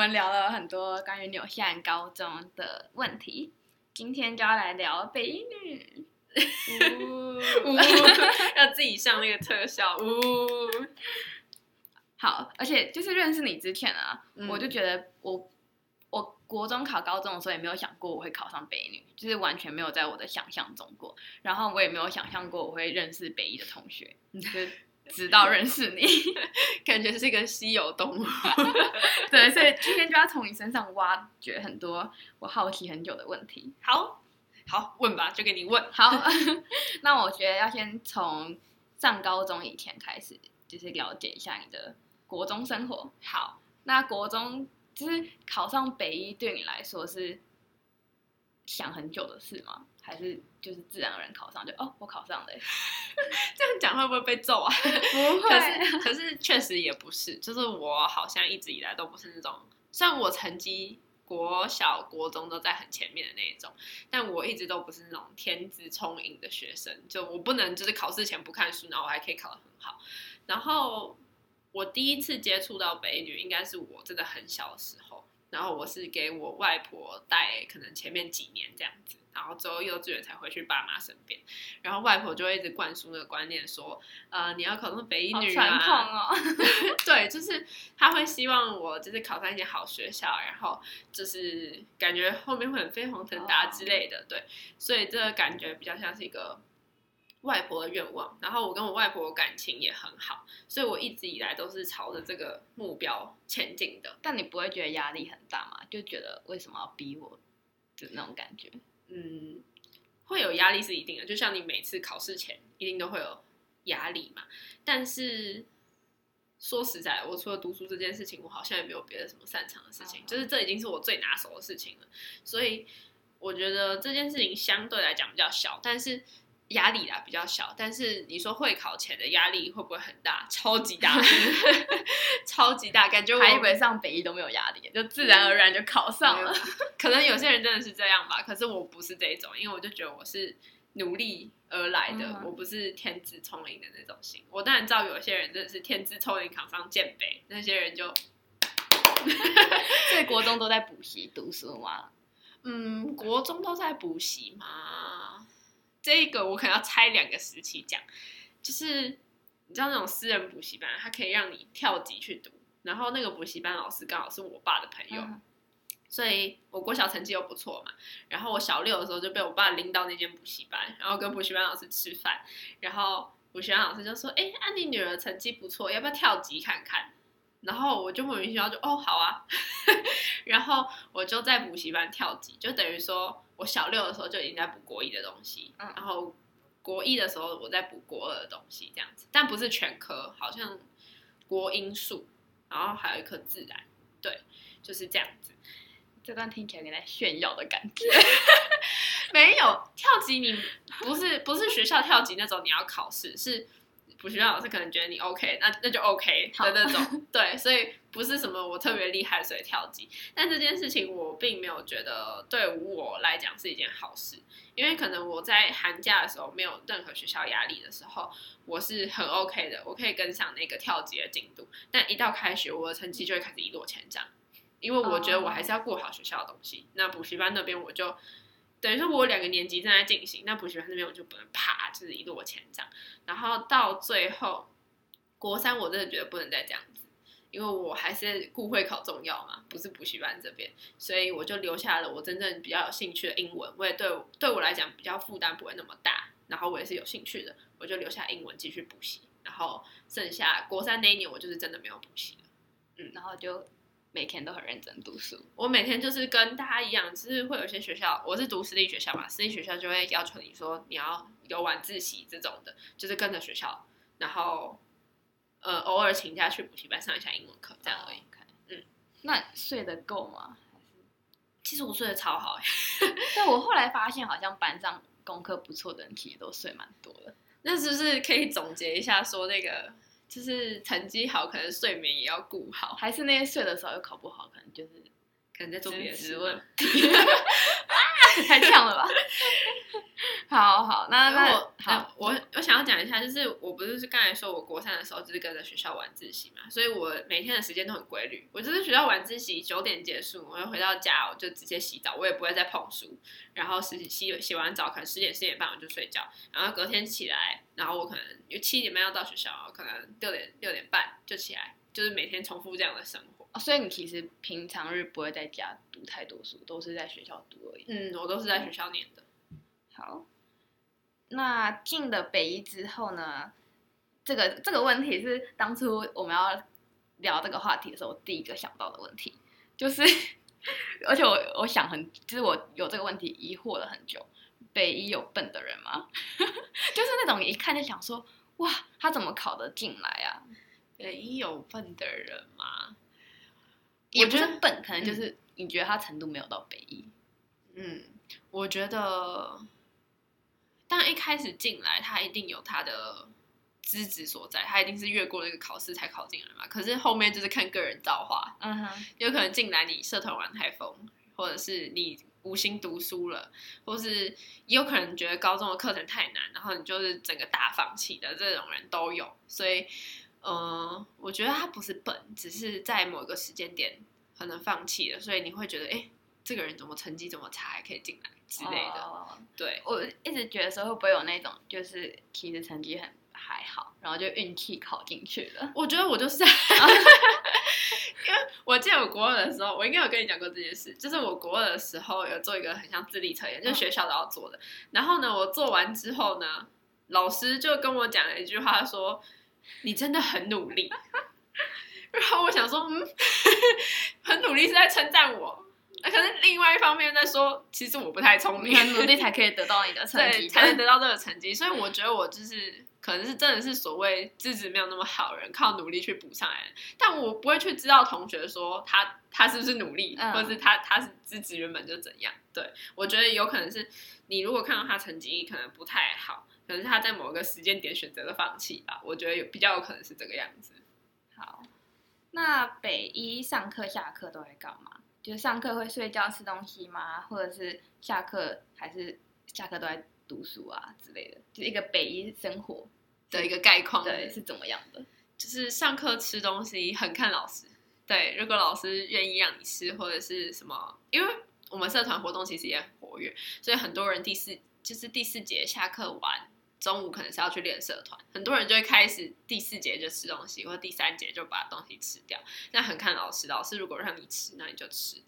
我们聊了很多关于纽西兰高中的问题，今天就要来聊北一女。呜呜，要自己上那个特效。呜，好，而且就是认识你之前啊，嗯、我就觉得我我国中考高中的时候也没有想过我会考上北一女，就是完全没有在我的想象中过。然后我也没有想象过我会认识北一的同学，就 直到认识你，感觉是一个稀有动物。对，所以今天就要从你身上挖掘很多我好奇很久的问题。好。好，问吧，就给你问。好，那我觉得要先从上高中以前开始，就是了解一下你的国中生活。好，那国中就是考上北一，对你来说是想很久的事吗？还是就是自然而然考上就哦，我考上了？这样讲会不会被揍啊？不会。可是可是确实也不是，就是我好像一直以来都不是那种，虽然我成绩。国小、国中都在很前面的那一种，但我一直都不是那种天资聪颖的学生，就我不能就是考试前不看书，然后我还可以考得很好。然后我第一次接触到北女，应该是我真的很小的时候，然后我是给我外婆带，可能前面几年这样子。然后之后幼稚园才回去爸妈身边，然后外婆就会一直灌输那个观念说，呃，你要考上北一女啊，传统哦，对，就是他会希望我就是考上一间好学校，然后就是感觉后面会很飞黄腾达之类的，哦、对，所以这个感觉比较像是一个外婆的愿望。然后我跟我外婆感情也很好，所以我一直以来都是朝着这个目标前进的。但你不会觉得压力很大吗？就觉得为什么要逼我，就那种感觉。嗯，会有压力是一定的，就像你每次考试前一定都会有压力嘛。但是说实在，我除了读书这件事情，我好像也没有别的什么擅长的事情，就是这已经是我最拿手的事情了。所以我觉得这件事情相对来讲比较小，但是。压力啦比较小，但是你说会考前的压力会不会很大？超级大，超级大，感觉我还以为上北一都没有压力，就自然而然就考上了。可能有些人真的是这样吧，可是我不是这种，因为我就觉得我是努力而来的，嗯、我不是天资聪颖的那种型。我当然知道有些人真的是天资聪颖考上建北，那些人就，所以国中都在补习读书吗？嗯，国中都在补习吗？这个我可能要拆两个时期讲，就是你知道那种私人补习班，它可以让你跳级去读，然后那个补习班老师刚好是我爸的朋友，嗯、所以我国小成绩又不错嘛，然后我小六的时候就被我爸拎到那间补习班，然后跟补习班老师吃饭，然后补习班老师就说：“哎，安妮女儿成绩不错，要不要跳级看看？”然后我就莫名其妙就哦好啊，然后我就在补习班跳级，就等于说。我小六的时候就已经在补国一的东西，嗯、然后国一的时候我在补国二的东西，这样子，但不是全科，好像国英数，然后还有一科自然，对，就是这样子。这段听起来有点炫耀的感觉，没有跳级，你不是不是学校跳级那种，你要考试是。补习班老师可能觉得你 OK，那那就 OK 的那种，好对，所以不是什么我特别厉害所以跳级，但这件事情我并没有觉得对我来讲是一件好事，因为可能我在寒假的时候没有任何学校压力的时候，我是很 OK 的，我可以跟上那个跳级的进度，但一到开学，我的成绩就会开始一落千丈，因为我觉得我还是要过好学校的东西，那补习班那边我就。等于说，我有两个年级正在进行，那补习班那边我就不能啪，就是一落千丈。然后到最后，国三我真的觉得不能再这样子，因为我还是顾会考重要嘛，不是补习班这边，所以我就留下了我真正比较有兴趣的英文，我也对对我来讲比较负担不会那么大。然后我也是有兴趣的，我就留下英文继续补习。然后剩下国三那一年，我就是真的没有补习了。嗯，然后就。每天都很认真读书，我每天就是跟大家一样，就是会有些学校，我是读私立学校嘛，私立学校就会要求你说你要有晚自习这种的，就是跟着学校，然后呃偶尔请假去补习班上一下英文课这样而已。Oh, okay. 嗯，那睡得够吗？其实我睡得超好，但我后来发现好像班上功课不错的人其实都睡蛮多的。那是不是可以总结一下说那个？就是成绩好，可能睡眠也要顾好，还是那些睡的时候又考不好，可能就是可能在做别的事问。太呛了吧？好好，那那我好，我我想要讲一下，就是我不是刚才说我国三的时候就是跟着学校晚自习嘛，所以我每天的时间都很规律。我就是学校晚自习九点结束，我就回到家，我就直接洗澡，我也不会再碰书。然后洗洗洗完澡，可能十点十点半我就睡觉。然后隔天起来，然后我可能有七点半要到学校，可能六点六点半就起来，就是每天重复这样的生活。哦，所以你其实平常日不会在家读太多书，都是在学校读而已。嗯，我都是在学校念的。好。那进了北一之后呢？这个这个问题是当初我们要聊这个话题的时候，我第一个想到的问题，就是，而且我我想很，就是我有这个问题疑惑了很久。北一有笨的人吗？就是那种一看就想说，哇，他怎么考得进来啊？北一有笨的人吗？也不是笨，可能就是你觉得他程度没有到北一。嗯，我觉得。但一开始进来，他一定有他的资质所在，他一定是越过那个考试才考进来嘛。可是后面就是看个人造化，嗯哼，有可能进来你社团玩太疯，或者是你无心读书了，或是也有可能觉得高中的课程太难，然后你就是整个大放弃的这种人都有。所以，嗯、呃，我觉得他不是笨，只是在某个时间点可能放弃了，所以你会觉得，哎、欸，这个人怎么成绩这么差还可以进来？之类的，oh, 对，我一直觉得说会不会有那种，就是其实成绩很还好，然后就运气考进去了。我觉得我就是，因为我记得我国二的时候，我应该有跟你讲过这件事，就是我国二的时候有做一个很像智力测验，就是学校都要做的。Oh. 然后呢，我做完之后呢，老师就跟我讲了一句话，说：“你真的很努力。”然后我想说，嗯，很努力是在称赞我。那可是另外一方面在说，其实我不太聪明，很努力才可以得到你的 成绩，才能得到这个成绩。所以我觉得我就是可能是真的是所谓资质没有那么好人，靠努力去补上来。但我不会去知道同学说他他是不是努力，嗯、或者是他他是资质原本就怎样。对，我觉得有可能是你如果看到他成绩可能不太好，可能是他在某个时间点选择了放弃吧。我觉得有比较有可能是这个样子。好，那北一上课下课都会干嘛？就是上课会睡觉吃东西吗？或者是下课还是下课都在读书啊之类的？就是一个北一生活的一个概况，对，是怎么样的？就是上课吃东西很看老师，对，如果老师愿意让你吃或者是什么，因为我们社团活动其实也很活跃，所以很多人第四就是第四节下课完。中午可能是要去练社团，很多人就会开始第四节就吃东西，或第三节就把东西吃掉。那很看老师，老师如果让你吃，那你就吃。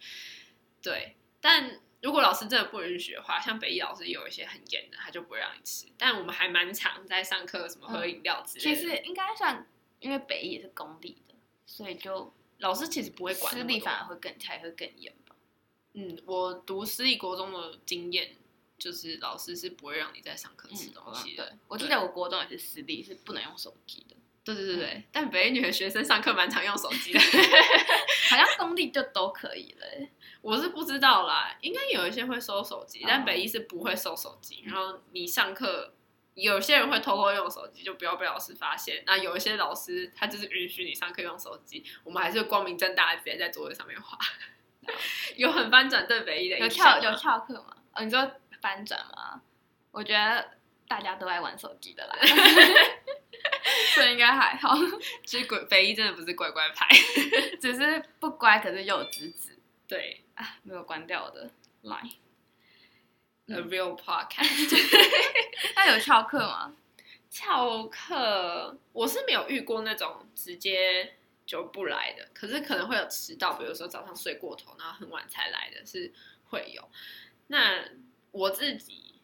对，但如果老师真的不允许的话，像北一老师有一些很严的，他就不会让你吃。但我们还蛮常在上课，什么喝饮料之类的。其实应该算，因为北一也是公立的，所以就老师其实不会管。私立反而会更才会更严吧。嗯，我读私立国中的经验。就是老师是不会让你在上课吃东西的。嗯、对，我记得我国中也是私立，是不能用手机的。对对对对，嗯、但北一女的学生上课蛮常用手机的，好像公立就都可以了。我是不知道啦，应该有一些会收手机，但北一是不会收手机。嗯、然后你上课，有些人会偷偷用手机，就不要被老师发现。那有一些老师他就是允许你上课用手机，我们还是光明正大的直接在桌子上面画。嗯、有很翻转对北一的有跳有翘课吗？哦，你说。翻转吗？我觉得大家都爱玩手机的啦，所以应该还好。其实鬼北一真的不是乖乖牌，只是不乖，可是又有资质。对啊，没有关掉的 line。A real podcast。那有翘课吗？翘课我是没有遇过那种直接就不来的，可是可能会有迟到，比如说早上睡过头，然后很晚才来的是会有。那我自己，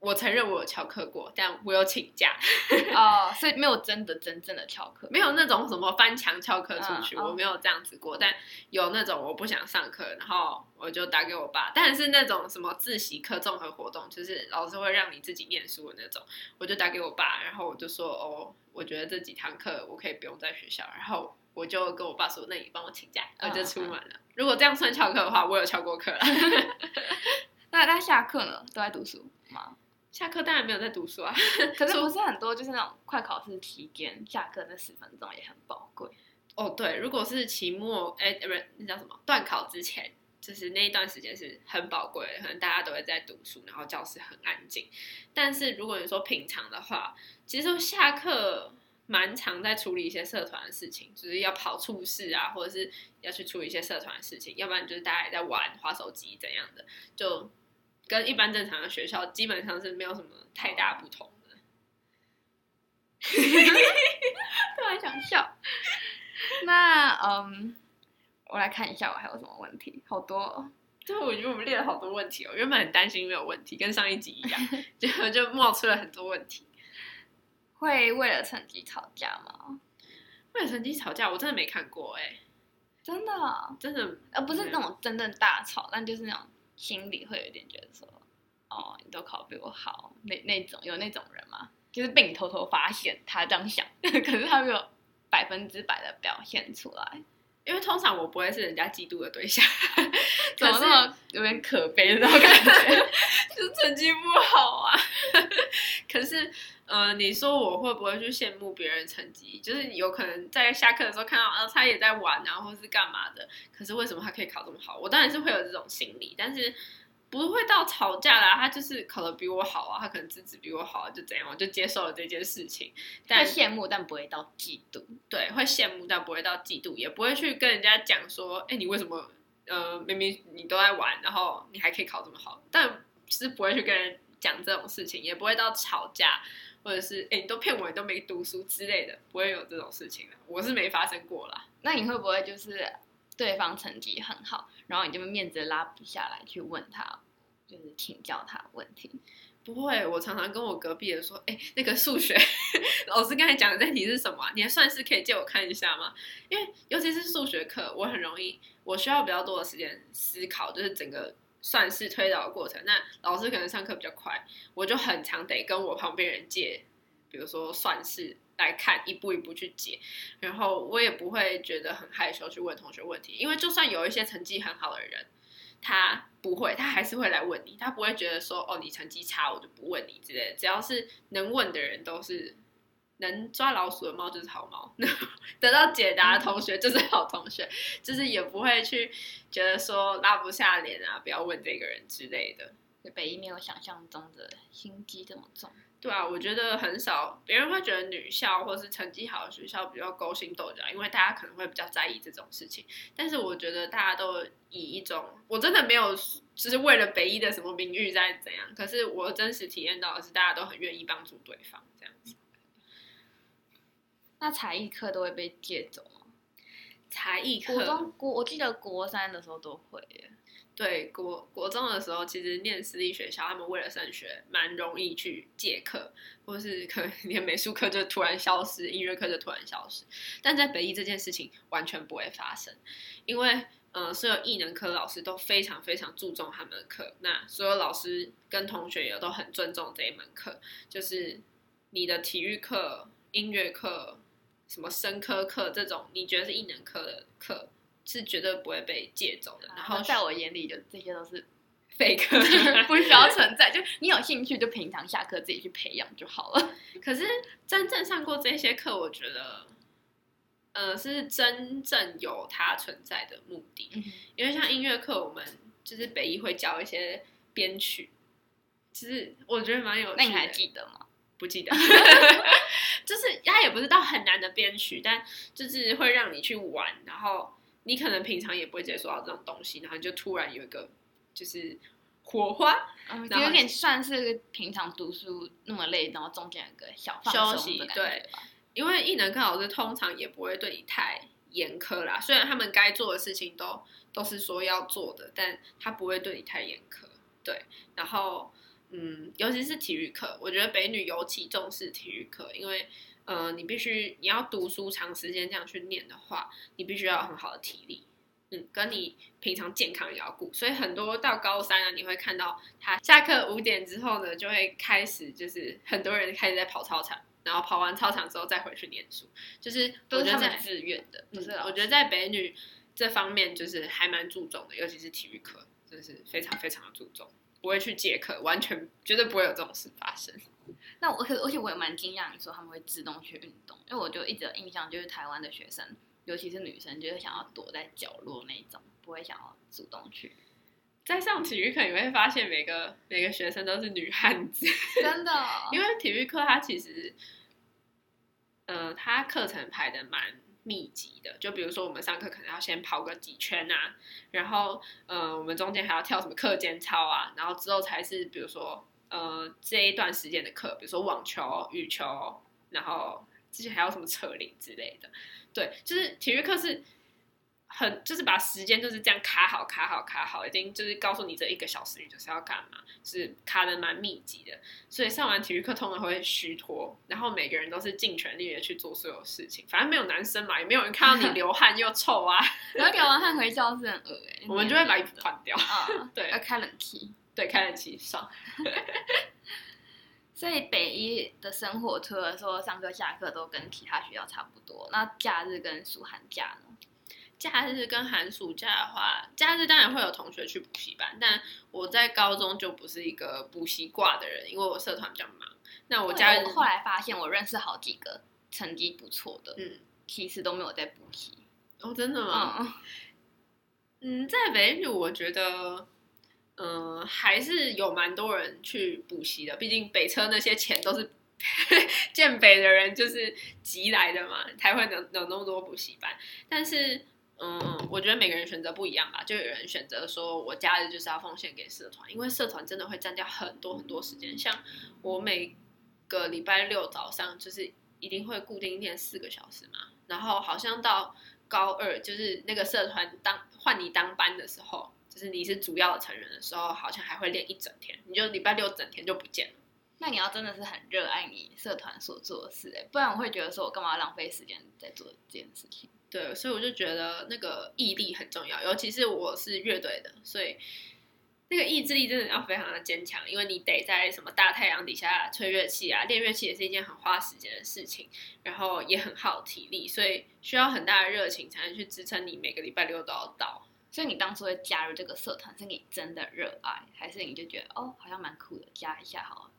我承认我有翘课过，但我有请假 哦，所以没有真的真正的翘课，没有那种什么翻墙翘课出去，嗯、我没有这样子过。但有那种我不想上课，然后我就打给我爸。但是那种什么自习课综合活动，就是老师会让你自己念书的那种，我就打给我爸，然后我就说哦，我觉得这几堂课我可以不用在学校，然后我就跟我爸说，那你帮我请假，我就出门了。嗯、如果这样算翘课的话，我有翘过课了。那那下课呢？都在读书吗？下课当然没有在读书啊。可是不是很多，就是那种快考试期间下课那十分钟也很宝贵。哦，对，如果是期末，哎，不是那叫什么？断考之前，就是那一段时间是很宝贵的，可能大家都会在读书，然后教室很安静。但是如果你说平常的话，其实下课蛮常在处理一些社团的事情，就是要跑处事啊，或者是要去处理一些社团的事情，要不然就是大家也在玩、滑手机怎样的，就跟一般正常的学校基本上是没有什么太大不同的。突然想笑。那嗯。我来看一下，我还有什么问题？好多、哦，对，我觉得我们列了好多问题哦。原本很担心没有问题，跟上一集一样，结果就冒出了很多问题。会为了成绩吵架吗？为了成绩吵架，我真的没看过哎，真的，真的，呃不是那种真正大吵，但就是那种心里会有点觉得说，哦，你都考比我好，那那种有那种人吗？就是被你偷偷发现他这样想，可是他没有百分之百的表现出来。因为通常我不会是人家嫉妒的对象，怎么那么有点可悲的那种感觉？就成绩不好啊。可是，呃，你说我会不会去羡慕别人成绩？就是有可能在下课的时候看到，啊，他也在玩啊，或是干嘛的。可是为什么他可以考这么好？我当然是会有这种心理，但是。不会到吵架啦，他就是考的比我好啊，他可能资质比我好啊，就怎样，我就接受了这件事情。但会羡慕，但不会到嫉妒。对，会羡慕，但不会到嫉妒，也不会去跟人家讲说，哎，你为什么，呃，明明你都在玩，然后你还可以考这么好，但是不会去跟人讲这种事情，也不会到吵架，或者是，哎，你都骗我，你都没读书之类的，不会有这种事情的，我是没发生过啦。那你会不会就是？对方成绩很好，然后你就面子拉不下来去问他，就是请教他问题。不会，我常常跟我隔壁的说：“哎，那个数学 老师刚才讲的这题是什么啊？你还算是可以借我看一下吗？”因为尤其是数学课，我很容易，我需要比较多的时间思考，就是整个算式推导的过程。那老师可能上课比较快，我就很常得跟我旁边人借，比如说算式。来看一步一步去解，然后我也不会觉得很害羞去问同学问题，因为就算有一些成绩很好的人，他不会，他还是会来问你，他不会觉得说哦，你成绩差我就不问你之类的，只要是能问的人都是能抓老鼠的猫就是好猫，得到解答的同学就是好同学，就是也不会去觉得说拉不下脸啊，不要问这个人之类的。北一没有想象中的心机这么重。对啊，我觉得很少，别人会觉得女校或是成绩好的学校比较勾心斗角，因为大家可能会比较在意这种事情。但是我觉得大家都以一种，我真的没有，就是为了北一的什么名誉在怎样。可是我真实体验到的是，大家都很愿意帮助对方这样子。那才艺课都会被借走吗？才艺课，国中国，我记得国三的时候都会耶。对，国国中的时候，其实念私立学校，他们为了升学，蛮容易去借课，或是可能连美术课就突然消失，音乐课就突然消失。但在北一这件事情完全不会发生，因为呃，所有艺能科老师都非常非常注重他们的课，那所有老师跟同学也都很尊重这一门课，就是你的体育课、音乐课、什么生科课这种，你觉得是艺能科的课。是绝对不会被借走的，然后在我眼里，就这些都是废 课，不需要存在。就你有兴趣，就平常下课自己去培养就好了。可是真正上过这些课，我觉得，呃，是真正有它存在的目的。嗯、因为像音乐课，我们就是北一会教一些编曲，其实我觉得蛮有趣的。那你还记得吗？不记得，就是它也不是到很难的编曲，但就是会让你去玩，然后。你可能平常也不会接触到这种东西，然后就突然有一个就是火花，嗯，有点算是平常读书那么累，然后中间有个小休息，对，因为艺能课老师通常也不会对你太严苛啦，虽然他们该做的事情都都是说要做的，但他不会对你太严苛，对。然后，嗯，尤其是体育课，我觉得北女尤其重视体育课，因为。呃，你必须你要读书长时间这样去念的话，你必须要有很好的体力，嗯，跟你平常健康也要顾。所以很多到高三啊，你会看到他下课五点之后呢，就会开始就是很多人开始在跑操场，然后跑完操场之后再回去念书，就是都是他们自愿的，不是？我觉得在北女这方面就是还蛮注重的，尤其是体育课，真的是非常非常的注重，不会去借课，完全绝对不会有这种事发生。那我可而且我也蛮惊讶，你说他们会自动去运动，因为我就一直有印象，就是台湾的学生，尤其是女生，就是想要躲在角落那种，不会想要主动去。在上体育课，你会发现每个每个学生都是女汉子，真的、哦。因为体育课它其实，呃，它课程排的蛮密集的。就比如说，我们上课可能要先跑个几圈啊，然后，嗯，我们中间还要跳什么课间操啊，然后之后才是比如说，呃，这一段时间的课，比如说网球、羽球，然后之前还有什么扯铃之类的。对，就是体育课是。很就是把时间就是这样卡好卡好卡好，已经就是告诉你这一个小时你就是要干嘛，是卡的蛮密集的，所以上完体育课通常会虚脱，然后每个人都是尽全力的去做所有事情，反正没有男生嘛，也没有人看到你 流汗又臭啊，然后流完汗回教室很恶哎，我们就会把衣服换掉 啊，对，要开冷气，对，开冷气上。所以北一的生活除了说上课下课都跟其他学校差不多，那假日跟暑寒假呢？假日跟寒暑假的话，假日当然会有同学去补习班，但我在高中就不是一个补习挂的人，因为我社团比较忙。那我假日我后来发现，我认识好几个成绩不错的，嗯，其实都没有在补习。哦，真的吗？嗯，嗯，在北一女，我觉得，嗯、呃，还是有蛮多人去补习的，毕竟北车那些钱都是 建北的人就是集来的嘛，才会能有那么多补习班，但是。嗯嗯，我觉得每个人选择不一样吧。就有人选择说，我假日就是要奉献给社团，因为社团真的会占掉很多很多时间。像我每个礼拜六早上就是一定会固定练四个小时嘛，然后好像到高二就是那个社团当换你当班的时候，就是你是主要的成员的时候，好像还会练一整天，你就礼拜六整天就不见了。那你要真的是很热爱你社团所做的事，哎，不然我会觉得说我干嘛浪费时间在做这件事情。对，所以我就觉得那个毅力很重要，尤其是我是乐队的，所以那个意志力真的要非常的坚强，因为你得在什么大太阳底下吹乐器啊，练乐器也是一件很花时间的事情，然后也很耗体力，所以需要很大的热情才能去支撑你每个礼拜六都要到。所以你当初会加入这个社团，是你真的热爱，还是你就觉得哦，好像蛮酷的，加一下好了？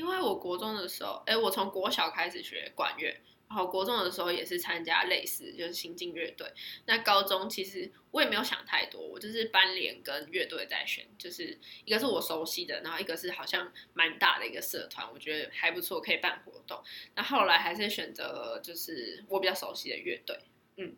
因为我国中的时候，哎，我从国小开始学管乐。然后国中的时候也是参加类似，就是新进乐队。那高中其实我也没有想太多，我就是班联跟乐队在选，就是一个是我熟悉的，然后一个是好像蛮大的一个社团，我觉得还不错，可以办活动。那后来还是选择了就是我比较熟悉的乐队，嗯，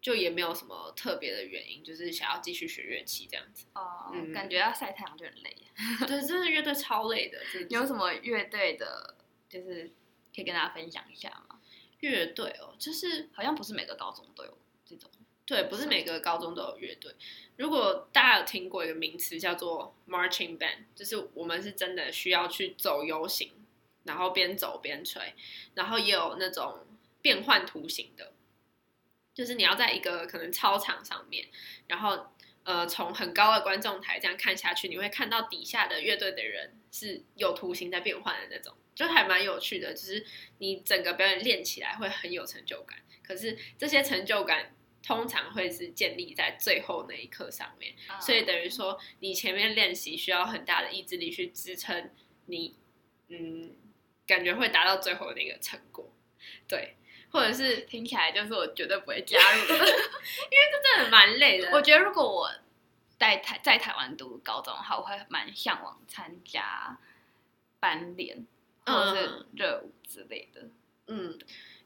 就也没有什么特别的原因，就是想要继续学乐器这样子。哦，嗯，感觉要晒太阳就很累。对，真的乐队超累的。有什么乐队的，就是。可以跟大家分享一下吗？乐队哦，就是好像不是每个高中都有这种。对，不是每个高中都有乐队。如果大家有听过一个名词叫做 marching band，就是我们是真的需要去走游行，然后边走边吹，然后也有那种变换图形的，就是你要在一个可能操场上面，然后呃从很高的观众台这样看下去，你会看到底下的乐队的人是有图形在变换的那种。就还蛮有趣的，就是你整个表演练起来会很有成就感。可是这些成就感通常会是建立在最后那一刻上面，哦、所以等于说你前面练习需要很大的意志力去支撑你，嗯，感觉会达到最后的那个成果。对，或者是听起来就是我绝对不会加入的，因为这真的蛮累的。我觉得如果我在台在台湾读高中的话，我会蛮向往参加班联。或者是热舞之类的，嗯，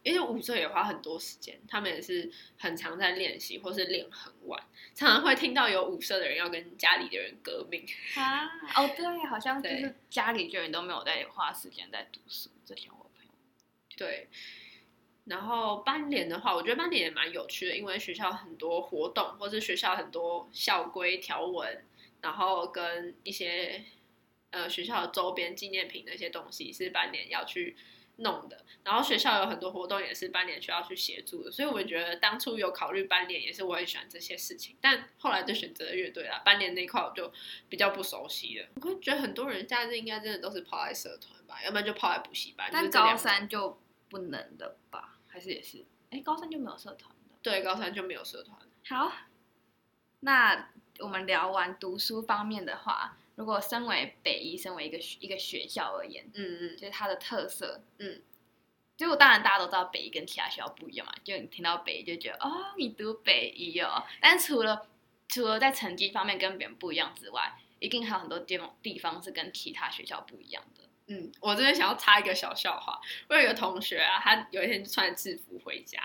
因为舞社也花很多时间，他们也是很常在练习，或是练很晚，常常会听到有舞社的人要跟家里的人革命啊。哦，对，好像就是家里的人都没有在花时间在读书。之前我朋友对，然后班联的话，我觉得班联也蛮有趣的，因为学校很多活动，或是学校很多校规条文，然后跟一些。呃，学校的周边纪念品那些东西是班联要去弄的，然后学校有很多活动也是班联需要去协助的，所以我觉得当初有考虑班联也是我很喜欢这些事情，但后来就选择了乐队啦。班联那块我就比较不熟悉了。我会觉得很多人假日应该真的都是泡在社团吧，要不然就泡在补习班。但高三就不能的吧？还是也是？哎，高三就没有社团的。对，高三就没有社团。好，那我们聊完读书方面的话。如果身为北一，身为一个一个学校而言，嗯嗯，就是它的特色，嗯，结果当然大家都知道北一跟其他学校不一样嘛，就你听到北一就觉得哦，你读北一哦，但除了除了在成绩方面跟别人不一样之外，一定还有很多地方地方是跟其他学校不一样的。嗯，我这边想要插一个小笑话。我有一个同学啊，他有一天穿制服回家，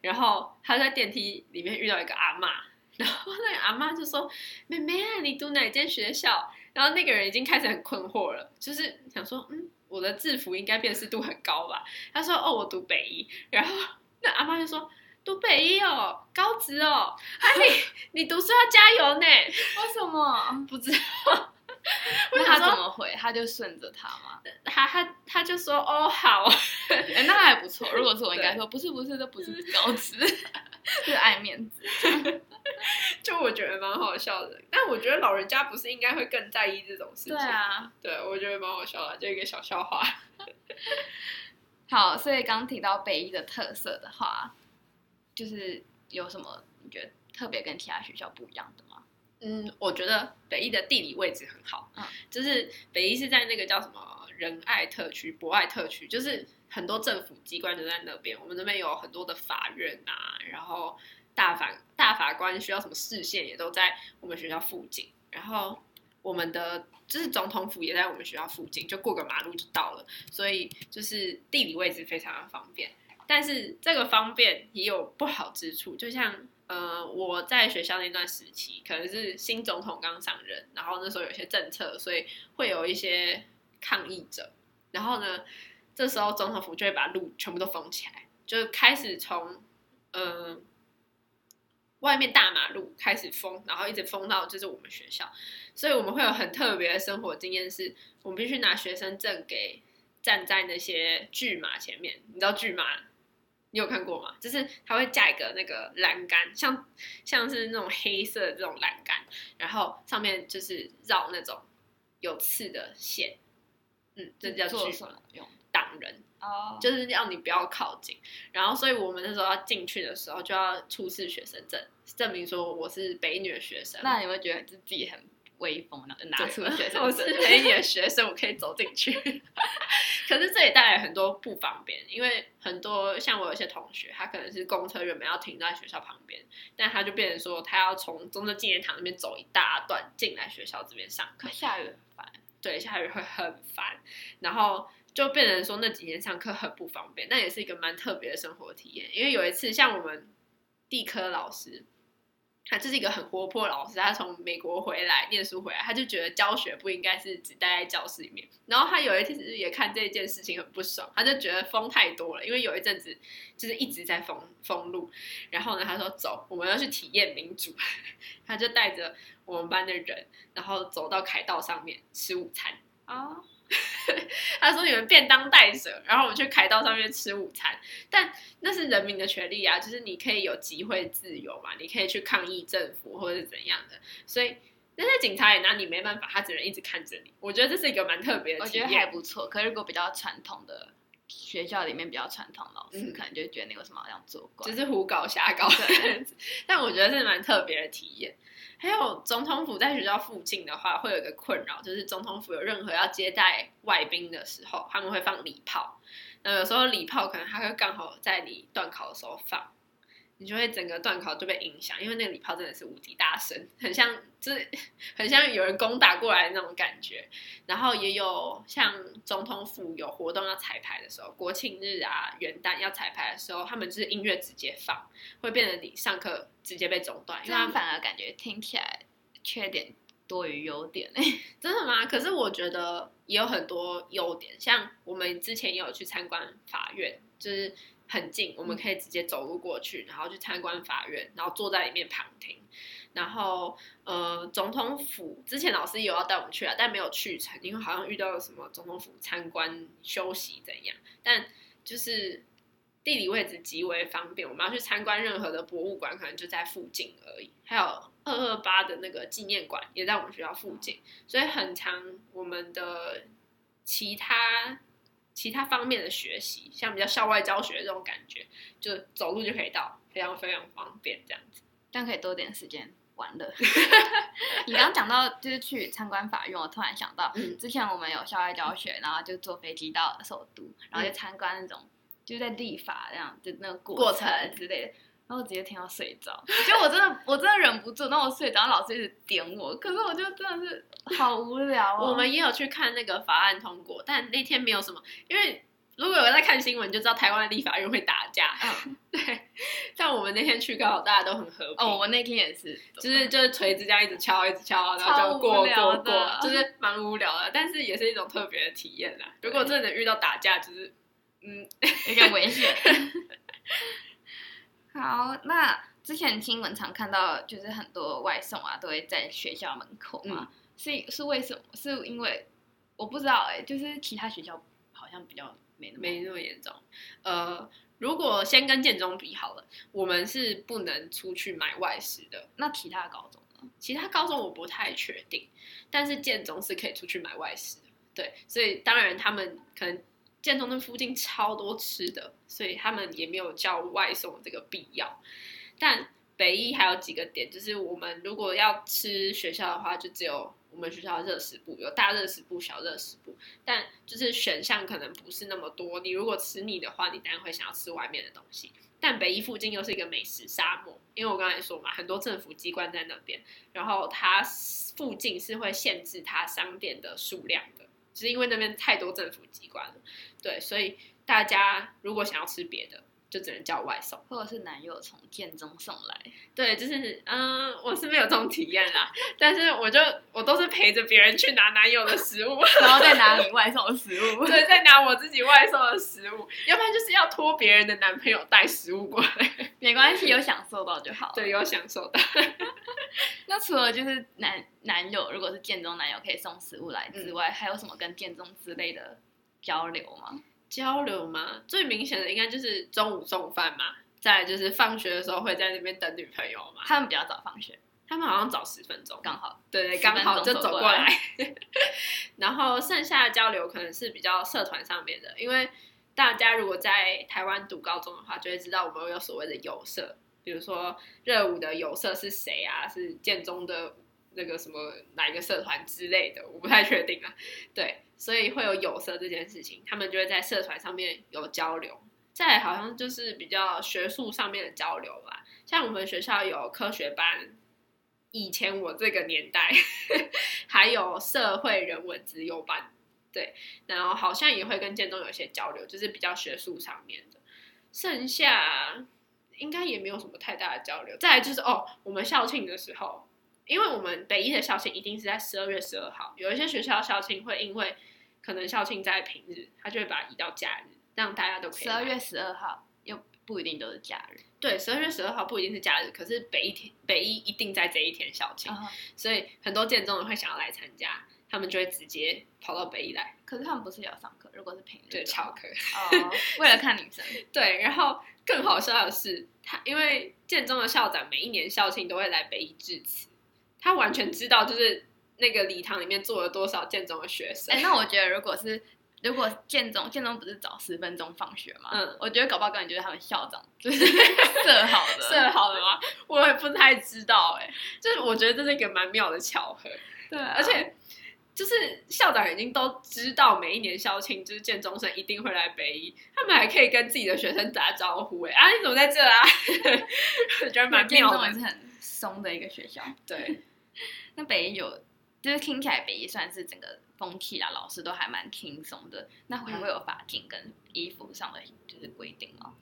然后他在电梯里面遇到一个阿妈，然后那个阿妈就说：“妹妹啊，你读哪间学校？”然后那个人已经开始很困惑了，就是想说：“嗯，我的制服应该辨识度很高吧？”他说：“哦，我读北一。”然后那阿妈就说：“读北一哦，高职哦，啊你你读书要加油呢？为什么？不知道。” 问他怎么回，他就顺着他嘛。他他他就说哦好，哎、欸、那还不错。如果是我应该说不是不是，这不是高职，是爱面子。就我觉得蛮好笑的，但我觉得老人家不是应该会更在意这种事情？对啊，对，我觉得蛮好笑的，就一个小笑话。好，所以刚提到北一的特色的话，就是有什么你觉得特别跟其他学校不一样的吗？嗯，我觉得北一的地理位置很好，嗯，就是北一是在那个叫什么仁爱特区、博爱特区，就是很多政府机关都在那边。我们那边有很多的法院啊，然后大法大法官需要什么视线也都在我们学校附近。然后我们的就是总统府也在我们学校附近，就过个马路就到了，所以就是地理位置非常的方便。但是这个方便也有不好之处，就像。呃，我在学校那段时期，可能是新总统刚上任，然后那时候有些政策，所以会有一些抗议者。然后呢，这时候总统府就会把路全部都封起来，就开始从呃外面大马路开始封，然后一直封到就是我们学校。所以我们会有很特别的生活经验，是我们必须拿学生证给站在那些拒马前面，你知道拒马？你有看过吗？就是它会架一个那个栏杆，像像是那种黑色的这种栏杆，然后上面就是绕那种有刺的线，嗯，这叫做什么用？挡人哦，就是要你不要靠近。然后，所以我们那时候要进去的时候，就要出示学生证，证明说我是北女的学生。那你会觉得自己很威风，然后拿出学生，我是 北女的学生，我可以走进去。可是这也带来很多不方便，因为很多像我有些同学，他可能是公车原本要停在学校旁边，但他就变成说他要从中正纪念堂那边走一大段进来学校这边上课。下雨很烦，对，下雨会很烦，然后就变成说那几天上课很不方便，那也是一个蛮特别的生活体验。因为有一次像我们地科老师。他就是一个很活泼老师，他从美国回来念书回来，他就觉得教学不应该是只待在教室里面。然后他有一次也看这件事情很不爽，他就觉得封太多了，因为有一阵子就是一直在封封路。然后呢，他说走，我们要去体验民主。他就带着我们班的人，然后走到凯道上面吃午餐啊。Oh. 他说：“你们便当带着，然后我们去凯道上面吃午餐。但那是人民的权利啊，就是你可以有集会自由嘛，你可以去抗议政府或者是怎样的。所以那些警察也拿你没办法，他只能一直看着你。我觉得这是一个蛮特别的体验，我觉得还不错。可是如果比较传统的学校里面比较传统老师，嗯、可能就觉得你为什么要这样做怪，就是胡搞瞎搞的样子。但我觉得是蛮特别的体验。”还有总统府在学校附近的话，会有一个困扰，就是总统府有任何要接待外宾的时候，他们会放礼炮。那有时候礼炮可能他会刚好在你断考的时候放，你就会整个段考就被影响，因为那个礼炮真的是无敌大声，很像就是 很像有人攻打过来的那种感觉。然后也有像总统府有活动要彩排的时候，国庆日啊、元旦要彩排的时候，他们就是音乐直接放，会变得你上课。直接被中断，这样反而感觉听起来缺点多于优点 真的吗？可是我觉得也有很多优点，像我们之前也有去参观法院，就是很近，我们可以直接走路过去，然后去参观法院，然后坐在里面旁听。然后呃，总统府之前老师有要带我们去啊，但没有去成，因为好像遇到了什么总统府参观休息怎样，但就是。地理位置极为方便，我们要去参观任何的博物馆，可能就在附近而已。还有二二八的那个纪念馆也在我们学校附近，所以很长我们的其他其他方面的学习，像比较校外教学这种感觉，就走路就可以到，非常非常方便这样子。这样可以多点时间玩乐。你刚刚讲到就是去参观法院，我突然想到，嗯，之前我们有校外教学，然后就坐飞机到首都，然后就参观那种。就在立法这样，就那个过程之类的，然后我直接听到睡着，就我真的我真的忍不住，然后我睡着，然后老师一直点我，可是我就真的是好无聊哦。我们也有去看那个法案通过，但那天没有什么，因为。如果有人在看新闻，就知道台湾的立法院会打架。嗯，对。像我们那天去，刚好大家都很和平。哦，我那天也是，就是就是锤子这样一直敲，一直敲，然后就过过过，就是蛮无聊的，但是也是一种特别的体验啦。如果真的遇到打架，就是嗯，有点危险。好，那之前新闻常看到，就是很多外送啊，都会在学校门口嘛。嗯、是是为什么？是因为我不知道哎、欸，就是其他学校好像比较。没没那么严重，呃，如果先跟建中比好了，我们是不能出去买外食的。那其他高中呢？其他高中我不太确定，但是建中是可以出去买外食的。对，所以当然他们可能建中那附近超多吃的，所以他们也没有叫外送这个必要。但北一还有几个点，就是我们如果要吃学校的话，就只有。我们学校热食部有大热食部、小热食部，但就是选项可能不是那么多。你如果吃腻的话，你当然会想要吃外面的东西。但北一附近又是一个美食沙漠，因为我刚才说嘛，很多政府机关在那边，然后它附近是会限制它商店的数量的，就是因为那边太多政府机关了。对，所以大家如果想要吃别的。就只能叫外送，或者是男友从店中送来。对，就是嗯，我是没有这种体验啦，但是我就我都是陪着别人去拿男友的食物，然后再拿你外送的食物，对，再拿我自己外送的食物，要不然就是要托别人的男朋友带食物过来。没关系，有享受到就好。对，有享受到。那除了就是男男友，如果是建中男友可以送食物来之外，嗯、还有什么跟建中之类的交流吗？交流吗？最明显的应该就是中午送饭嘛，再就是放学的时候会在那边等女朋友嘛。他们比较早放学，他们好像早十分钟，刚好，对对，刚好就走过来。然后剩下的交流可能是比较社团上面的，因为大家如果在台湾读高中的话，就会知道我们有所谓的友社，比如说热舞的友社是谁啊？是建中的那个什么哪一个社团之类的，我不太确定啊。对。所以会有有社这件事情，他们就会在社团上面有交流。再好像就是比较学术上面的交流吧，像我们学校有科学班，以前我这个年代 还有社会人文资优班，对，然后好像也会跟建中有些交流，就是比较学术上面的。剩下应该也没有什么太大的交流。再来就是哦，我们校庆的时候。因为我们北一的校庆一定是在十二月十二号，有一些学校校庆会因为可能校庆在平日，他就会把它移到假日，让大家都可以。十二月十二号又不一定都是假日。对，十二月十二号不一定是假日，可是北一天北一一定在这一天校庆，uh huh. 所以很多建中人会想要来参加，他们就会直接跑到北一来。可是他们不是也要上课？如果是平日，对，翘课。哦，为了看女生。对，然后更好笑的是，他因为建中的校长每一年校庆都会来北一致辞。他完全知道，就是那个礼堂里面坐了多少建中的学生。哎、欸，那我觉得，如果是如果建中建中不是早十分钟放学吗？嗯，我觉得搞不好根本就是他们校长 就是设好的，设好的吗？我也不太知道、欸，哎，就是我觉得这是一个蛮妙的巧合。对、啊，而且就是校长已经都知道每一年校庆就是建中生一定会来北一，他们还可以跟自己的学生打招呼、欸，哎，啊，你怎么在这啊？我觉得蛮妙的，是很松的一个学校，对。那北一有，就是听起来北一算是整个风气啦，老师都还蛮轻松的。那会不会有法禁跟衣服上的就是规定吗？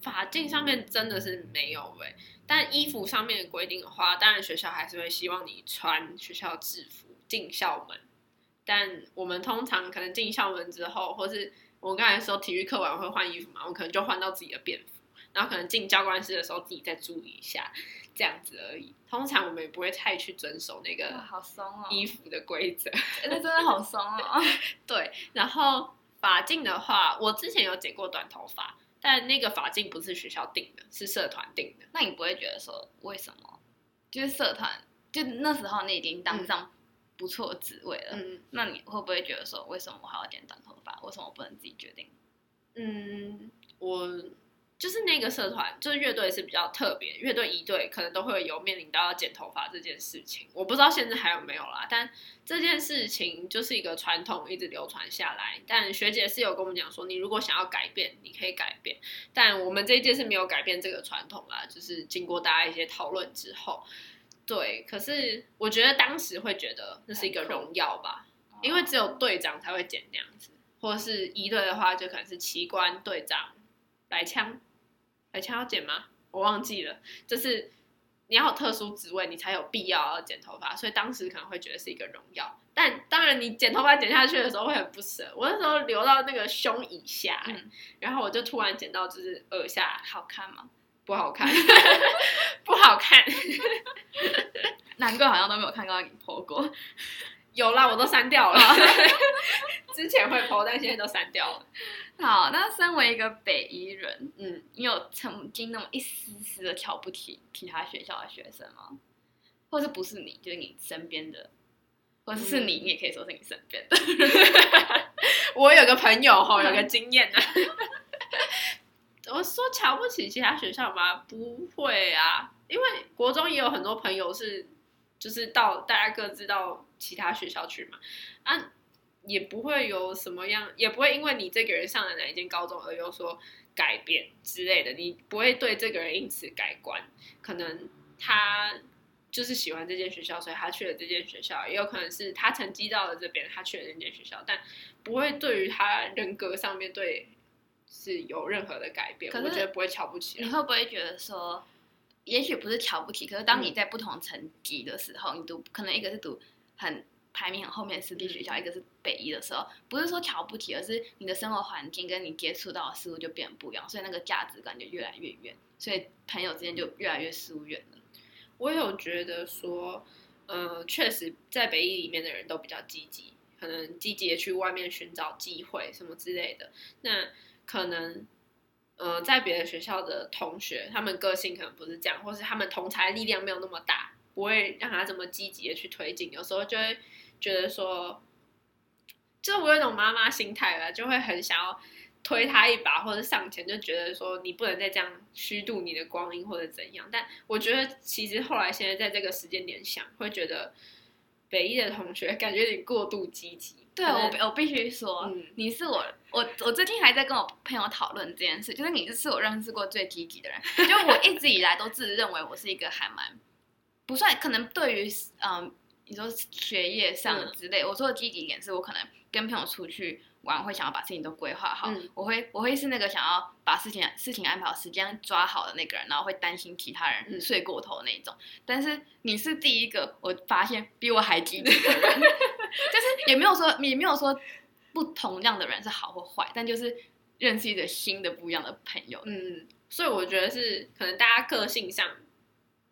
法禁上面真的是没有诶、欸，但衣服上面的规定的话，当然学校还是会希望你穿学校制服进校门。但我们通常可能进校门之后，或是我刚才说体育课完会换衣服嘛，我可能就换到自己的便服，然后可能进教官室的时候自己再注意一下。这样子而已，通常我们也不会太去遵守那个好松哦衣服的规则，那真的好松哦。对，然后发镜的话，我之前有剪过短头发，但那个发镜不是学校定的，是社团定的。那你不会觉得说为什么？就是社团，就那时候你已经当上不错的职位了，嗯，那你会不会觉得说为什么我还要剪短头发？为什么我不能自己决定？嗯，我就是那个社团，就是乐队是比较特别，乐队一队可能都会有面临到要剪头发这件事情。我不知道现在还有没有啦，但这件事情就是一个传统，一直流传下来。但学姐是有跟我们讲说，你如果想要改变，你可以改变。但我们这一届是没有改变这个传统啦，就是经过大家一些讨论之后，对。可是我觉得当时会觉得那是一个荣耀吧，因为只有队长才会剪那样子，或者是一队的话，就可能是旗官队长、来枪。白枪要剪吗？我忘记了，就是你要有特殊职位，你才有必要要剪头发，所以当时可能会觉得是一个荣耀。但当然，你剪头发剪下去的时候会很不舍。我那时候留到那个胸以下，嗯，然后我就突然剪到就是耳下，好看吗？不好看，不好看。难怪好像都没有看到你 po 过。有啦，我都删掉了。之前会 po，但现在都删掉了。好，那身为一个北医人，嗯，你有曾经那么一丝丝的瞧不起其他学校的学生吗？或是不是你，就是你身边的，或者是你，你也可以说是你身边的。嗯、我有个朋友哈，有个经验呢。我说瞧不起其他学校吗？不会啊，因为国中也有很多朋友是。就是到大家各自到其他学校去嘛，啊，也不会有什么样，也不会因为你这个人上了哪一间高中而有所改变之类的，你不会对这个人因此改观。可能他就是喜欢这间学校，所以他去了这间学校，也有可能是他成绩到了这边，他去了那间学校，但不会对于他人格上面对是有任何的改变。我觉得不会瞧不起。你会不会觉得说？也许不是瞧不起，可是当你在不同层级的时候，嗯、你读可能一个是读很排名很后面的私立学校，嗯、一个是北一的时候，不是说瞧不起，而是你的生活环境跟你接触到的事物就变不一样，所以那个价值感就越来越远，所以朋友之间就越来越疏远了。我有觉得说，呃，确实在北一里面的人都比较积极，可能积极的去外面寻找机会什么之类的，那可能。呃，在别的学校的同学，他们个性可能不是这样，或是他们同才力量没有那么大，不会让他这么积极的去推进。有时候就会觉得说，就我有种妈妈心态了，就会很想要推他一把，或者上前，就觉得说你不能再这样虚度你的光阴或者怎样。但我觉得其实后来现在在这个时间点想，会觉得北一的同学感觉有点过度积极。对，我我必须说，嗯、你是我我我最近还在跟我朋友讨论这件事，就是你是我认识过最积极的人，就我一直以来都自认为我是一个还蛮不算，可能对于嗯你说学业上之类，嗯、我说的积极一点是我可能跟朋友出去。玩会想要把事情都规划好，嗯、我会我会是那个想要把事情事情安排好、时间抓好的那个人，然后会担心其他人睡过头的那种。嗯、但是你是第一个我发现比我还积极的人，就是也没有说也没有说不同样的人是好或坏，但就是认识一个新的不一样的朋友。嗯，所以我觉得是可能大家个性上。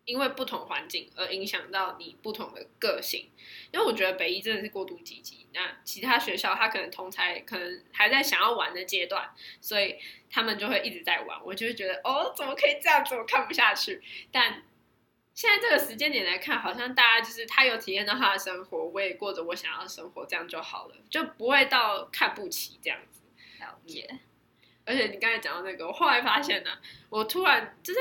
因为不同环境而影响到你不同的个性，因为我觉得北一真的是过度积极，那其他学校他可能同才可能还在想要玩的阶段，所以他们就会一直在玩，我就会觉得哦，怎么可以这样子，我看不下去。但现在这个时间点来看，好像大家就是他有体验到他的生活，我也过着我想要的生活，这样就好了，就不会到看不起这样子。了解。而且你刚才讲到那个，我后来发现呢，我突然就是。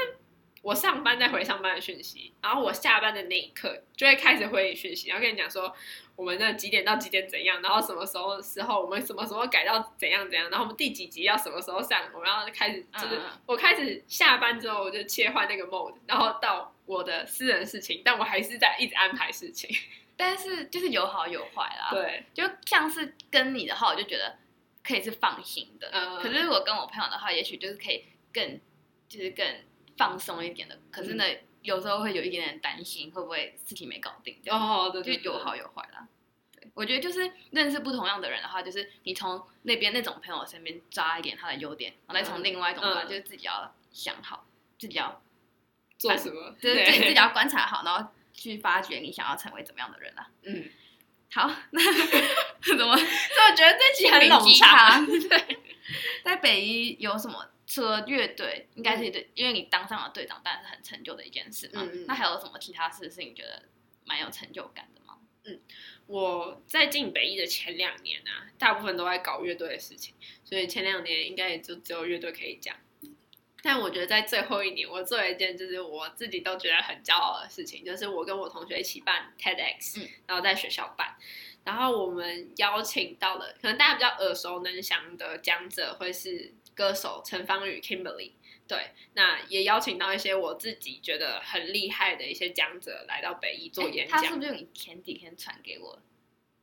我上班再回上班的讯息，然后我下班的那一刻就会开始回你讯息，然后跟你讲说我们那几点到几点怎样，然后什么时候时候我们什么时候改到怎样怎样，然后我们第几集要什么时候上，我们要开始就是我开始下班之后我就切换那个 mode，然后到我的私人事情，但我还是在一直安排事情，但是就是有好有坏啦，对，就像是跟你的话，我就觉得可以是放心的，嗯，可是如果跟我朋友的话，也许就是可以更就是更。放松一点的，可是呢，嗯、有时候会有一点点担心，会不会事情没搞定？哦，对，对，就有好有坏啦。对，我觉得就是认识不同样的人的话，就是你从那边那种朋友身边抓一点他的优点，然后再从另外一种的话，嗯、就是自己要想好，自己要做什么，就是自己自己要观察好，然后去发掘你想要成为怎么样的人啊。嗯，好，那 怎么？所以我觉得这期很冗长。对，在北一有什么？除了乐队，应该是对，因为你当上了队长，当然是很成就的一件事嘛。嗯、那还有什么其他事是你觉得蛮有成就感的吗？嗯，我在进北一的前两年啊，大部分都在搞乐队的事情，所以前两年应该也就只有乐队可以讲。但我觉得在最后一年，我做了一件就是我自己都觉得很骄傲的事情，就是我跟我同学一起办 TEDx，、嗯、然后在学校办，然后我们邀请到了可能大家比较耳熟能详的讲者，会是歌手陈芳宇 Kimberly，对，那也邀请到一些我自己觉得很厉害的一些讲者来到北艺做演讲。他是不是你前几天传给我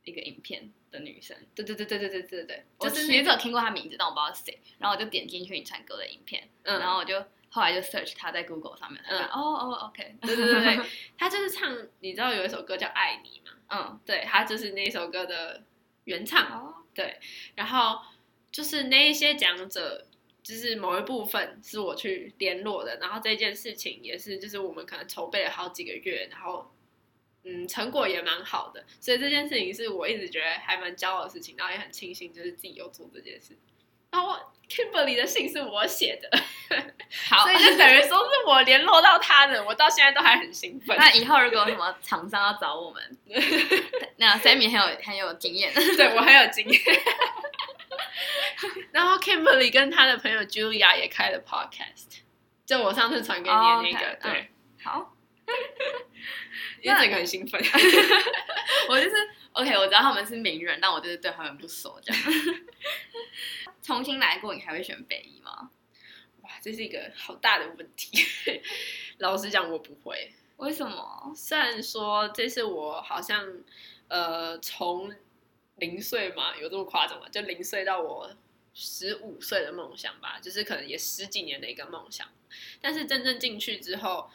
一个影片的女生？对对对对对对对对，我其实只有听过她名字，但我不知道是谁，然后我就点进去你传给我的影片。嗯，然后我就后来就 search 他在 Google 上面，嗯，哦哦，OK，对对对对，他 就是唱，你知道有一首歌叫《爱你》吗？嗯，对，他就是那首歌的原唱，哦、对，然后就是那一些讲者，就是某一部分是我去联络的，然后这件事情也是，就是我们可能筹备了好几个月，然后嗯，成果也蛮好的，所以这件事情是我一直觉得还蛮骄傲的事情，然后也很庆幸就是自己有做这件事。然后 Kimberly 的信是我写的，好，所以就等于说是我联络到他的，我到现在都还很兴奋。那以后如果有什么厂商要找我们，那 Sammy 很有很有经验，对我很有经验。然后 Kimberly 跟他的朋友 Julia 也开了 Podcast，就我上次传给你的那个，oh, okay. 对，好，也整个很兴奋。我就是 OK，我知道他们是名人，但我就是对他们不熟，这样。重新来过，你还会选北医吗？哇，这是一个好大的问题。老实讲，我不会。为什么？虽然说这是我好像呃从零岁嘛，有这么夸张吗？就零岁到我十五岁的梦想吧，就是可能也十几年的一个梦想。但是真正进去之后，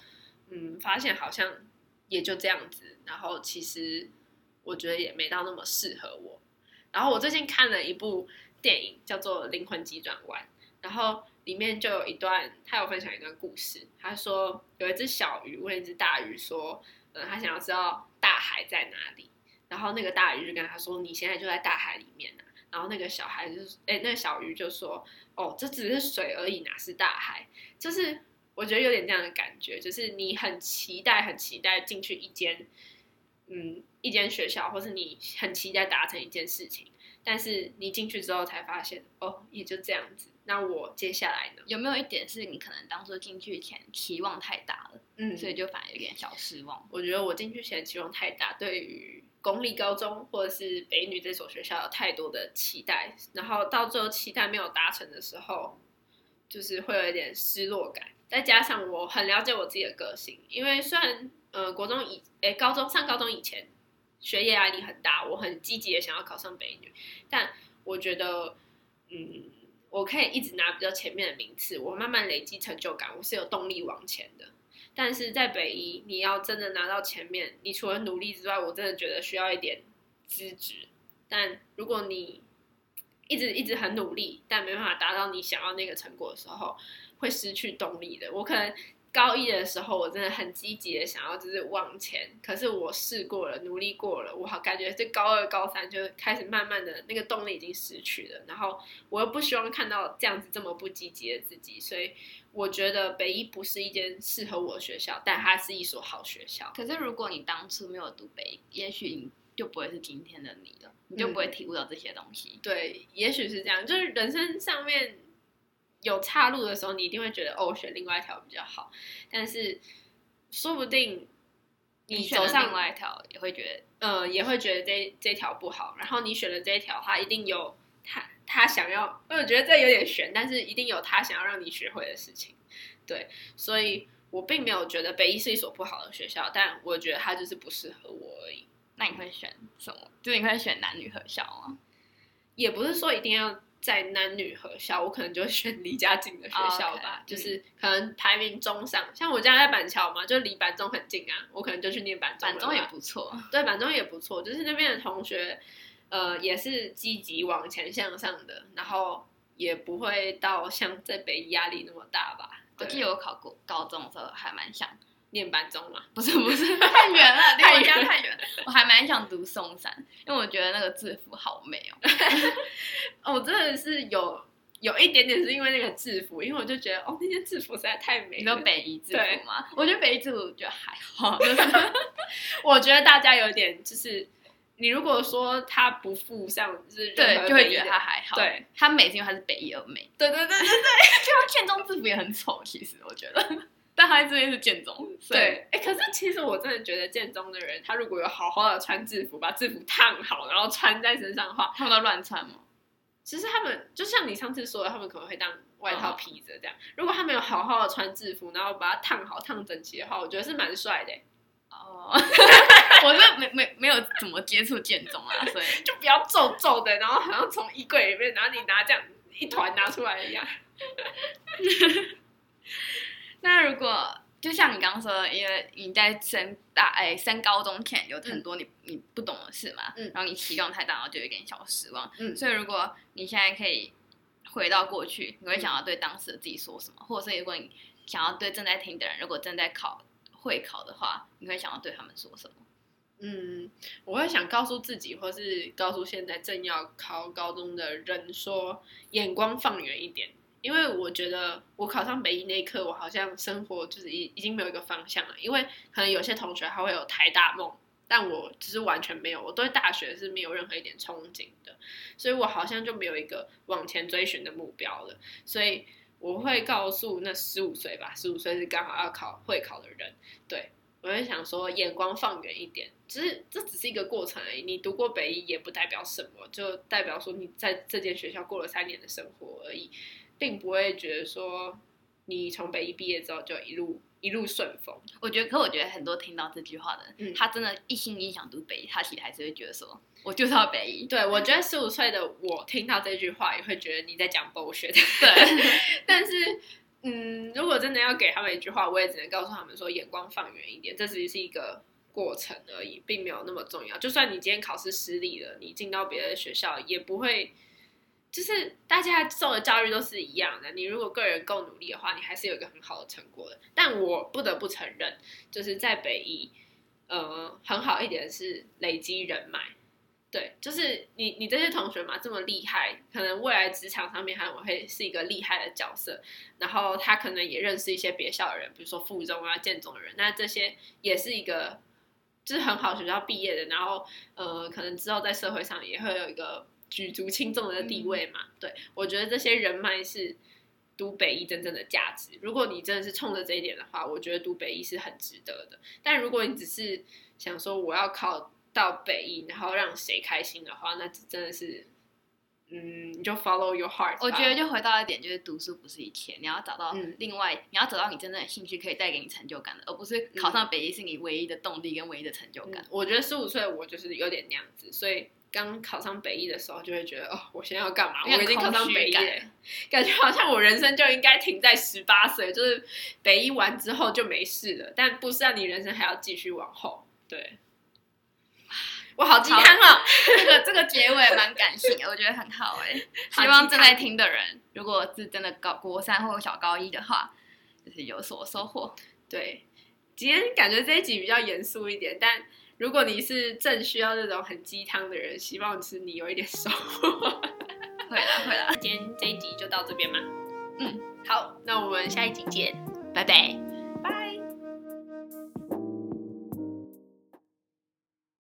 嗯，发现好像也就这样子。然后其实我觉得也没到那么适合我。然后我最近看了一部。电影叫做《灵魂急转弯》，然后里面就有一段，他有分享一段故事。他说有一只小鱼问一只大鱼说：“嗯，他想要知道大海在哪里。”然后那个大鱼就跟他说：“你现在就在大海里面呢。”然后那个小孩就是，哎，那个小鱼就说：“哦，这只是水而已，哪是大海？”就是我觉得有点这样的感觉，就是你很期待，很期待进去一间，嗯，一间学校，或是你很期待达成一件事情。但是你进去之后才发现，哦，也就这样子。那我接下来呢？有没有一点是你可能当初进去前期望太大了，嗯，所以就反而有点小失望？我觉得我进去前期望太大，对于公立高中或者是北女这所学校有太多的期待，然后到最后期待没有达成的时候，就是会有一点失落感。再加上我很了解我自己的个性，因为虽然呃，国中以诶，高中上高中以前。学业压力很大，我很积极的想要考上北女，但我觉得，嗯，我可以一直拿比较前面的名次，我慢慢累积成就感，我是有动力往前的。但是在北一，你要真的拿到前面，你除了努力之外，我真的觉得需要一点资质。但如果你一直一直很努力，但没办法达到你想要那个成果的时候，会失去动力的。我可能。高一的时候，我真的很积极的想要就是往前，可是我试过了，努力过了，我好感觉这高二、高三就开始慢慢的那个动力已经失去了，然后我又不希望看到这样子这么不积极的自己，所以我觉得北一不是一间适合我的学校，但它是一所好学校。可是如果你当初没有读北一，也许你就不会是今天的你了，你就不会体悟到这些东西。嗯，对，也许是这样，就是人生上面。有岔路的时候，你一定会觉得哦，选另外一条比较好。但是说不定你走上另外一条，也会觉得，呃，也会觉得这这条不好。然后你选了这一条，他一定有他他想要，我觉得这有点悬，但是一定有他想要让你学会的事情。对，所以我并没有觉得北医是一所不好的学校，但我觉得它就是不适合我而已。那你会选什么？就你会选男女合校吗？也不是说一定要。在男女合校，我可能就会选离家近的学校吧，okay, 就是可能排名中上。嗯、像我家在板桥嘛，就离板中很近啊，我可能就去念板中。板中也不错，对，板中也不错，就是那边的同学，呃，也是积极往前向上的，然后也不会到像在北一压力那么大吧。我记得我考过高中的时候还蛮想。念班中嘛，不是不是 太远了，离我家太远。我还蛮想读松山，因为我觉得那个制服好美哦。哦，我真的是有有一点点是因为那个制服，因为我就觉得哦，那件制服实在太美了。你说北一制服吗？我觉得北一制服就还好，就是、我觉得大家有点就是你如果说他不附上，就是对，就会觉得他还好。对，他美是因为他是北一而美。对对对对对，就他建中制服也很丑，其实我觉得。但他这边是建中，对。哎、欸，可是其实我真的觉得建中的人，他如果有好好的穿制服，把制服烫好，然后穿在身上的话，他们都乱穿吗？其实他们就像你上次说的，他们可能会当外套披着这样。如果他们有好好的穿制服，然后把它烫好、烫整齐的话，我觉得是蛮帅的。哦，我是没没没有怎么接触建中啊，所以就比较皱皱的，然后好像从衣柜里面，然后你拿这样一团拿出来一样。那如果就像你刚刚说的，因为你在升大哎升高中前有很多你、嗯、你不懂的事嘛，嗯，然后你期望太大，然后就有点小失望，嗯，所以如果你现在可以回到过去，你会想要对当时的自己说什么？嗯、或者是如果你想要对正在听的人，如果正在考会考的话，你会想要对他们说什么？嗯，我会想告诉自己，或是告诉现在正要考高中的人说，眼光放远一点。因为我觉得我考上北一那一刻，我好像生活就是已已经没有一个方向了。因为可能有些同学他会有台大梦，但我只是完全没有，我对大学是没有任何一点憧憬的，所以我好像就没有一个往前追寻的目标了。所以我会告诉那十五岁吧，十五岁是刚好要考会考的人，对，我会想说眼光放远一点，只是这只是一个过程而已。你读过北一也不代表什么，就代表说你在这间学校过了三年的生活而已。并不会觉得说你从北一毕业之后就一路一路顺风。我觉得，可我觉得很多听到这句话的人，嗯、他真的一心一意想读北一，他其实还是会觉得说，我就是要北一。对，我觉得十五岁的我听到这句话也会觉得你在讲 bullshit。对，但是，嗯，如果真的要给他们一句话，我也只能告诉他们说，眼光放远一点，这只是一个过程而已，并没有那么重要。就算你今天考试失利了，你进到别的学校也不会。就是大家受的教育都是一样的，你如果个人够努力的话，你还是有一个很好的成果的。但我不得不承认，就是在北一，呃，很好一点是累积人脉。对，就是你你这些同学嘛，这么厉害，可能未来职场上面还会是一个厉害的角色。然后他可能也认识一些别校的人，比如说附中啊、建中的人，那这些也是一个就是很好学校毕业的。然后呃，可能之后在社会上也会有一个。举足轻重的地位嘛，嗯、对，我觉得这些人脉是读北医真正的价值。如果你真的是冲着这一点的话，我觉得读北医是很值得的。但如果你只是想说我要考到北医，然后让谁开心的话，那真的是，嗯，你就 follow your heart。我觉得就回到一点，就是读书不是一切，你要找到另外，嗯、你要找到你真正的兴趣，可以带给你成就感的，而不是考上北医是你唯一的动力跟唯一的成就感。嗯、我觉得十五岁我就是有点那样子，所以。刚考上北一的时候，就会觉得哦，我现在要干嘛？我已经考上北一，感觉好像我人生就应该停在十八岁，就是北一完之后就没事了。但不是啊，你人生还要继续往后。对，我好鸡汤哦。这个这个结尾蛮感性的，我觉得很好 哎。希望正在听的人，如果是真的高国三或小高一的话，就是有所收获。对，今天感觉这一集比较严肃一点，但。如果你是正需要这种很鸡汤的人，希望是你有一点收获。会了会了，今天这一集就到这边嘛。嗯，好，那我们下一集见，拜拜，拜。